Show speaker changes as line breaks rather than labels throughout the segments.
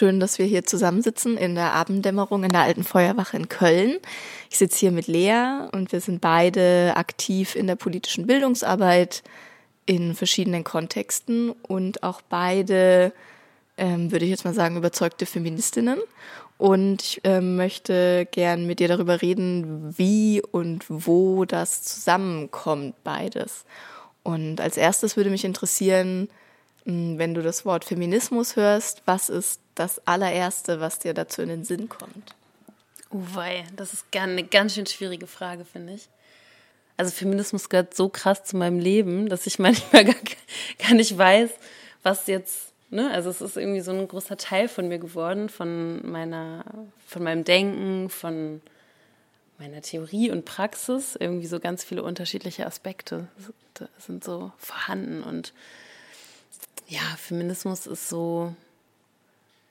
schön, dass wir hier zusammensitzen in der Abenddämmerung in der Alten Feuerwache in Köln. Ich sitze hier mit Lea und wir sind beide aktiv in der politischen Bildungsarbeit in verschiedenen Kontexten und auch beide, ähm, würde ich jetzt mal sagen, überzeugte Feministinnen. Und ich ähm, möchte gern mit dir darüber reden, wie und wo das zusammenkommt, beides. Und als erstes würde mich interessieren, wenn du das Wort Feminismus hörst, was ist das allererste, was dir dazu in den Sinn kommt?
Oh wei, das ist eine ganz schön schwierige Frage, finde ich. Also Feminismus gehört so krass zu meinem Leben, dass ich manchmal gar, gar nicht weiß, was jetzt, ne? Also es ist irgendwie so ein großer Teil von mir geworden, von meiner, von meinem Denken, von meiner Theorie und Praxis. Irgendwie so ganz viele unterschiedliche Aspekte sind so vorhanden und ja, Feminismus ist so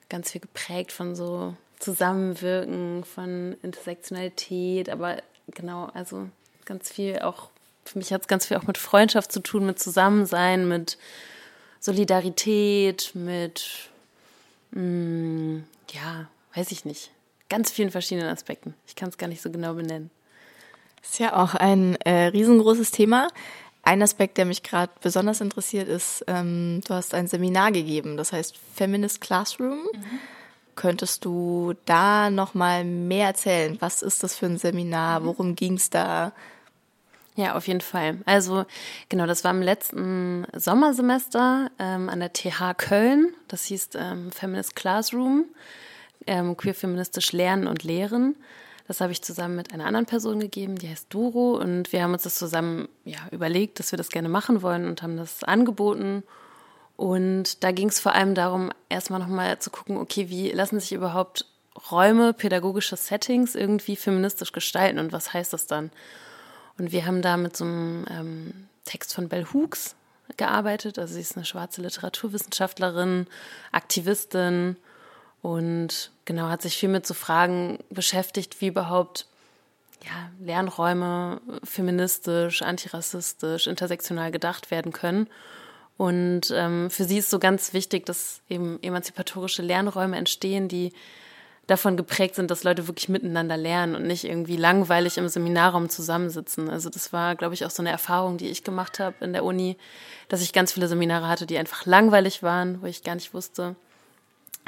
ganz viel geprägt von so Zusammenwirken, von Intersektionalität, aber genau, also ganz viel auch, für mich hat es ganz viel auch mit Freundschaft zu tun, mit Zusammensein, mit Solidarität, mit, mh, mm, ja, weiß ich nicht, ganz vielen verschiedenen Aspekten. Ich kann es gar nicht so genau benennen.
Ist ja auch ein äh, riesengroßes Thema. Ein Aspekt, der mich gerade besonders interessiert, ist, ähm, du hast ein Seminar gegeben, das heißt Feminist Classroom. Mhm. Könntest du da noch mal mehr erzählen? Was ist das für ein Seminar? Mhm. Worum ging es da?
Ja, auf jeden Fall. Also genau, das war im letzten Sommersemester ähm, an der TH Köln. Das hieß ähm, Feminist Classroom, ähm, queer feministisch Lernen und Lehren. Das habe ich zusammen mit einer anderen Person gegeben, die heißt Duro. Und wir haben uns das zusammen ja, überlegt, dass wir das gerne machen wollen und haben das angeboten. Und da ging es vor allem darum, erstmal nochmal zu gucken, okay, wie lassen sich überhaupt Räume, pädagogische Settings irgendwie feministisch gestalten und was heißt das dann? Und wir haben da mit so einem ähm, Text von Bell Hooks gearbeitet. Also sie ist eine schwarze Literaturwissenschaftlerin, Aktivistin und genau hat sich viel mit so Fragen beschäftigt, wie überhaupt ja, Lernräume feministisch, antirassistisch, intersektional gedacht werden können. Und ähm, für sie ist so ganz wichtig, dass eben emanzipatorische Lernräume entstehen, die davon geprägt sind, dass Leute wirklich miteinander lernen und nicht irgendwie langweilig im Seminarraum zusammensitzen. Also das war, glaube ich, auch so eine Erfahrung, die ich gemacht habe in der Uni, dass ich ganz viele Seminare hatte, die einfach langweilig waren, wo ich gar nicht wusste,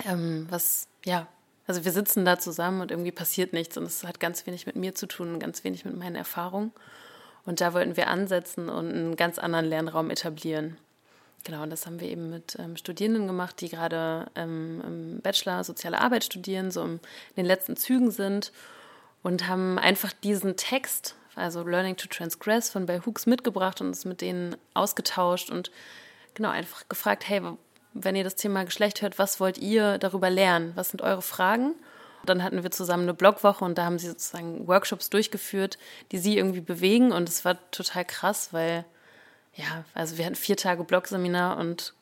ähm, was, ja, also wir sitzen da zusammen und irgendwie passiert nichts und es hat ganz wenig mit mir zu tun und ganz wenig mit meinen Erfahrungen. Und da wollten wir ansetzen und einen ganz anderen Lernraum etablieren. Genau, und das haben wir eben mit ähm, Studierenden gemacht, die gerade ähm, im Bachelor Soziale Arbeit studieren, so in den letzten Zügen sind und haben einfach diesen Text, also Learning to Transgress von Bell Hooks mitgebracht und uns mit denen ausgetauscht und genau einfach gefragt, hey, wenn ihr das Thema Geschlecht hört, was wollt ihr darüber lernen? Was sind eure Fragen? Dann hatten wir zusammen eine Blogwoche und da haben sie sozusagen Workshops durchgeführt, die sie irgendwie bewegen und es war total krass, weil ja, also wir hatten vier Tage Blogseminar und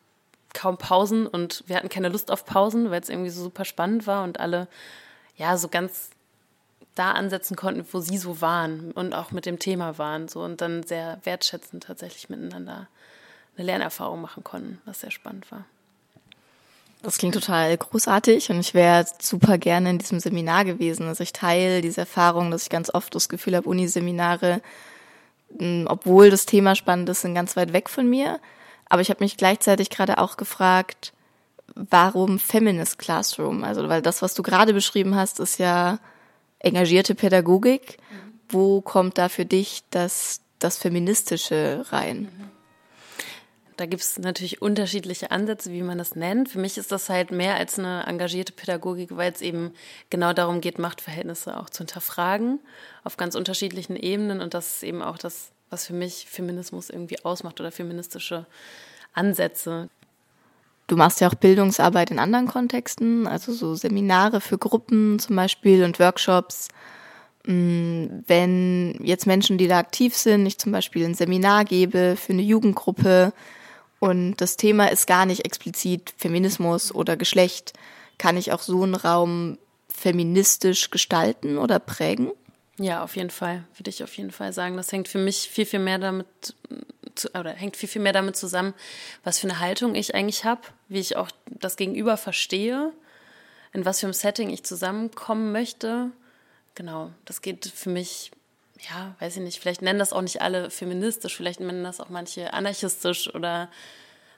kaum Pausen und wir hatten keine Lust auf Pausen, weil es irgendwie so super spannend war und alle ja so ganz da ansetzen konnten, wo sie so waren und auch mit dem Thema waren so und dann sehr wertschätzend tatsächlich miteinander eine Lernerfahrung machen konnten, was sehr spannend war.
Das klingt total großartig und ich wäre super gerne in diesem Seminar gewesen. Also ich teile diese Erfahrung, dass ich ganz oft das Gefühl habe, Uniseminare, hm, obwohl das Thema spannend ist, sind ganz weit weg von mir. Aber ich habe mich gleichzeitig gerade auch gefragt, warum Feminist Classroom? Also, weil das, was du gerade beschrieben hast, ist ja engagierte Pädagogik. Wo kommt da für dich das, das Feministische rein? Mhm.
Da gibt es natürlich unterschiedliche Ansätze, wie man das nennt. Für mich ist das halt mehr als eine engagierte Pädagogik, weil es eben genau darum geht, Machtverhältnisse auch zu hinterfragen auf ganz unterschiedlichen Ebenen. Und das ist eben auch das, was für mich Feminismus irgendwie ausmacht oder feministische Ansätze.
Du machst ja auch Bildungsarbeit in anderen Kontexten, also so Seminare für Gruppen zum Beispiel und Workshops. Mm, wenn jetzt Menschen, die da aktiv sind, ich zum Beispiel ein Seminar gebe für eine Jugendgruppe, und das Thema ist gar nicht explizit Feminismus oder Geschlecht. Kann ich auch so einen Raum feministisch gestalten oder prägen?
Ja, auf jeden Fall, würde ich auf jeden Fall sagen. Das hängt für mich viel, viel mehr damit oder hängt viel, viel mehr damit zusammen, was für eine Haltung ich eigentlich habe, wie ich auch das Gegenüber verstehe. in was für einem Setting ich zusammenkommen möchte. Genau, das geht für mich, ja, weiß ich nicht, vielleicht nennen das auch nicht alle feministisch, vielleicht nennen das auch manche anarchistisch oder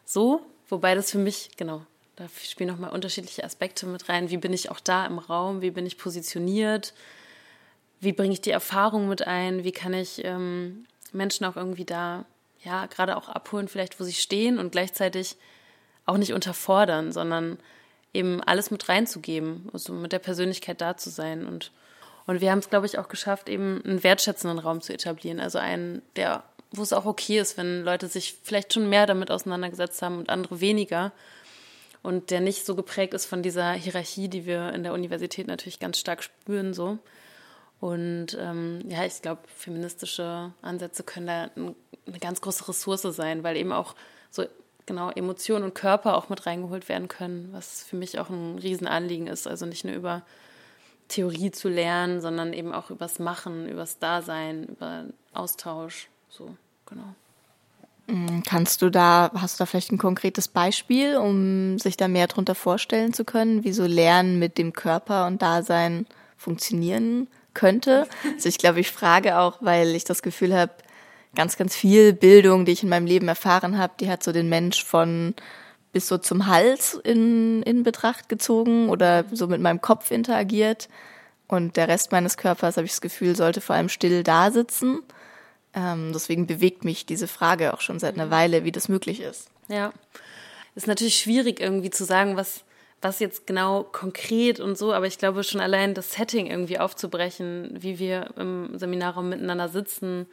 so. Wobei das für mich, genau, da spielen nochmal unterschiedliche Aspekte mit rein. Wie bin ich auch da im Raum? Wie bin ich positioniert? Wie bringe ich die Erfahrung mit ein? Wie kann ich ähm, Menschen auch irgendwie da, ja, gerade auch abholen, vielleicht wo sie stehen und gleichzeitig auch nicht unterfordern, sondern eben alles mit reinzugeben, also mit der Persönlichkeit da zu sein. Und, und wir haben es, glaube ich, auch geschafft, eben einen wertschätzenden Raum zu etablieren. Also einen, der, wo es auch okay ist, wenn Leute sich vielleicht schon mehr damit auseinandergesetzt haben und andere weniger. Und der nicht so geprägt ist von dieser Hierarchie, die wir in der Universität natürlich ganz stark spüren, so. Und ähm, ja, ich glaube, feministische Ansätze können da eine ganz große Ressource sein, weil eben auch so genau Emotionen und Körper auch mit reingeholt werden können, was für mich auch ein Riesenanliegen ist. Also nicht nur über Theorie zu lernen, sondern eben auch übers Machen, übers Dasein, über Austausch. So, genau.
Mm, kannst du da, hast du da vielleicht ein konkretes Beispiel, um sich da mehr drunter vorstellen zu können, wie so Lernen mit dem Körper und Dasein funktionieren könnte? Also ich glaube, ich frage auch, weil ich das Gefühl habe, ganz, ganz viel Bildung, die ich in meinem Leben erfahren habe, die hat so den Mensch von bis so zum Hals in, in Betracht gezogen oder so mit meinem Kopf interagiert. Und der Rest meines Körpers, habe ich das Gefühl, sollte vor allem still da sitzen. Ähm, deswegen bewegt mich diese Frage auch schon seit einer Weile, wie das möglich ist.
Ja, ist natürlich schwierig irgendwie zu sagen, was, was jetzt genau konkret und so, aber ich glaube schon allein das Setting irgendwie aufzubrechen, wie wir im Seminarraum miteinander sitzen,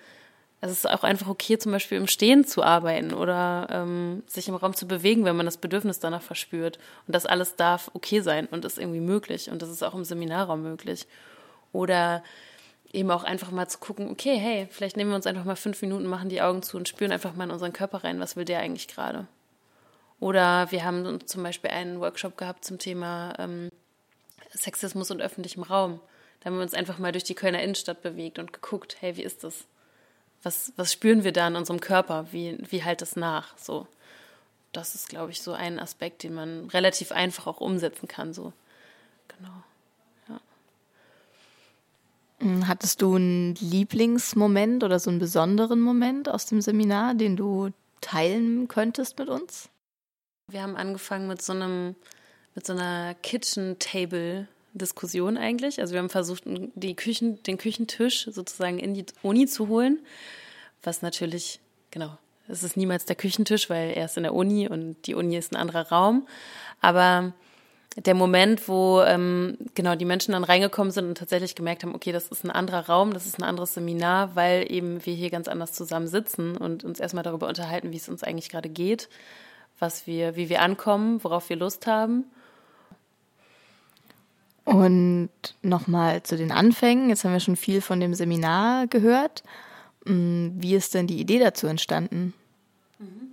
es ist auch einfach okay, zum Beispiel im Stehen zu arbeiten oder ähm, sich im Raum zu bewegen, wenn man das Bedürfnis danach verspürt. Und das alles darf okay sein und ist irgendwie möglich. Und das ist auch im Seminarraum möglich. Oder eben auch einfach mal zu gucken, okay, hey, vielleicht nehmen wir uns einfach mal fünf Minuten, machen die Augen zu und spüren einfach mal in unseren Körper rein, was will der eigentlich gerade. Oder wir haben zum Beispiel einen Workshop gehabt zum Thema ähm, Sexismus und öffentlichem Raum. Da haben wir uns einfach mal durch die Kölner Innenstadt bewegt und geguckt, hey, wie ist das? Was, was spüren wir da in unserem Körper? Wie, wie halt das nach? So. Das ist, glaube ich, so ein Aspekt, den man relativ einfach auch umsetzen kann. So. Genau. Ja.
Hm, hattest du einen Lieblingsmoment oder so einen besonderen Moment aus dem Seminar, den du teilen könntest mit uns?
Wir haben angefangen mit so einem, mit so einer Kitchen Table Diskussion eigentlich. Also wir haben versucht, die Küchen, den Küchentisch sozusagen in die Uni zu holen, was natürlich, genau, es ist niemals der Küchentisch, weil er ist in der Uni und die Uni ist ein anderer Raum. Aber der Moment, wo ähm, genau die Menschen dann reingekommen sind und tatsächlich gemerkt haben, okay, das ist ein anderer Raum, das ist ein anderes Seminar, weil eben wir hier ganz anders zusammen sitzen und uns erstmal darüber unterhalten, wie es uns eigentlich gerade geht, was wir, wie wir ankommen, worauf wir Lust haben
und nochmal zu den Anfängen. Jetzt haben wir schon viel von dem Seminar gehört. Mm, wie ist denn die Idee dazu entstanden?
Mhm.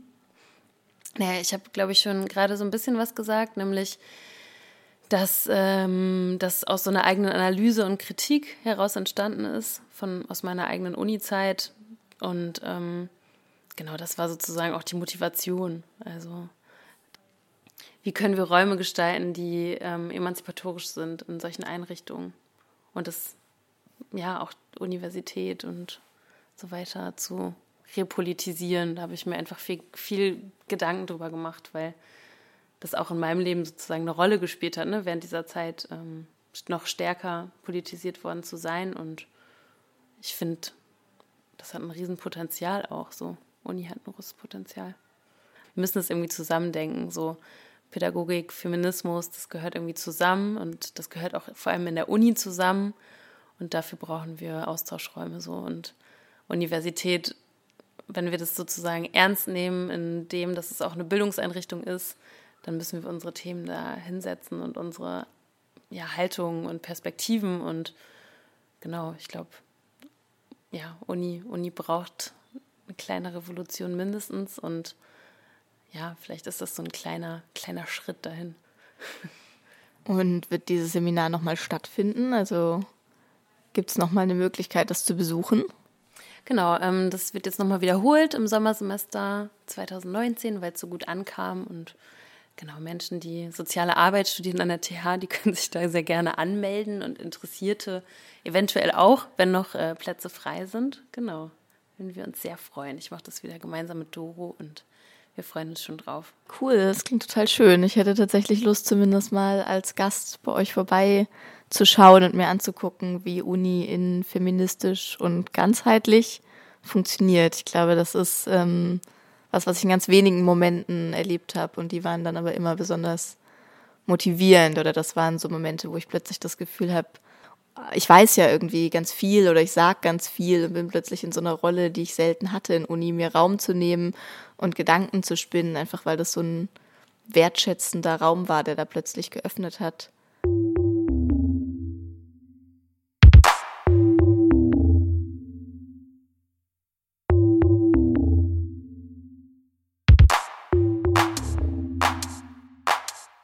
Naja, ich habe, glaube ich, schon gerade so ein bisschen was gesagt, nämlich, dass ähm, das aus so einer eigenen Analyse und Kritik heraus entstanden ist, von, aus meiner eigenen Uni-Zeit. Und ähm, genau, das war sozusagen auch die Motivation. Also wie können wir Räume gestalten, die ähm, emanzipatorisch sind in solchen Einrichtungen und das ja auch Universität und so weiter zu repolitisieren. Da habe ich mir einfach viel, viel Gedanken drüber gemacht, weil das auch in meinem Leben sozusagen eine Rolle gespielt hat, ne? während dieser Zeit ähm, noch stärker politisiert worden zu sein. Und ich finde, das hat ein Riesenpotenzial auch so. Uni hat ein großes Potenzial. Wir müssen es irgendwie zusammendenken, so Pädagogik, Feminismus, das gehört irgendwie zusammen und das gehört auch vor allem in der Uni zusammen. Und dafür brauchen wir Austauschräume so. Und Universität, wenn wir das sozusagen ernst nehmen, in dem, dass es auch eine Bildungseinrichtung ist, dann müssen wir unsere Themen da hinsetzen und unsere ja, Haltungen und Perspektiven. Und genau, ich glaube, ja, Uni, Uni braucht eine kleine Revolution mindestens und ja, vielleicht ist das so ein kleiner, kleiner Schritt dahin.
Und wird dieses Seminar nochmal stattfinden? Also gibt es nochmal eine Möglichkeit, das zu besuchen?
Genau, ähm, das wird jetzt nochmal wiederholt im Sommersemester 2019, weil es so gut ankam und genau, Menschen, die soziale Arbeit studieren an der TH, die können sich da sehr gerne anmelden und Interessierte eventuell auch, wenn noch äh, Plätze frei sind. Genau, würden wir uns sehr freuen. Ich mache das wieder gemeinsam mit Doro und wir freuen uns schon drauf.
Cool, das klingt total schön. Ich hätte tatsächlich Lust, zumindest mal als Gast bei euch vorbei zu schauen und mir anzugucken, wie Uni in feministisch und ganzheitlich funktioniert. Ich glaube, das ist ähm, was, was ich in ganz wenigen Momenten erlebt habe und die waren dann aber immer besonders motivierend oder das waren so Momente, wo ich plötzlich das Gefühl habe, ich weiß ja irgendwie ganz viel oder ich sag ganz viel und bin plötzlich in so einer Rolle, die ich selten hatte in Uni, mir Raum zu nehmen und Gedanken zu spinnen, einfach weil das so ein wertschätzender Raum war, der da plötzlich geöffnet hat.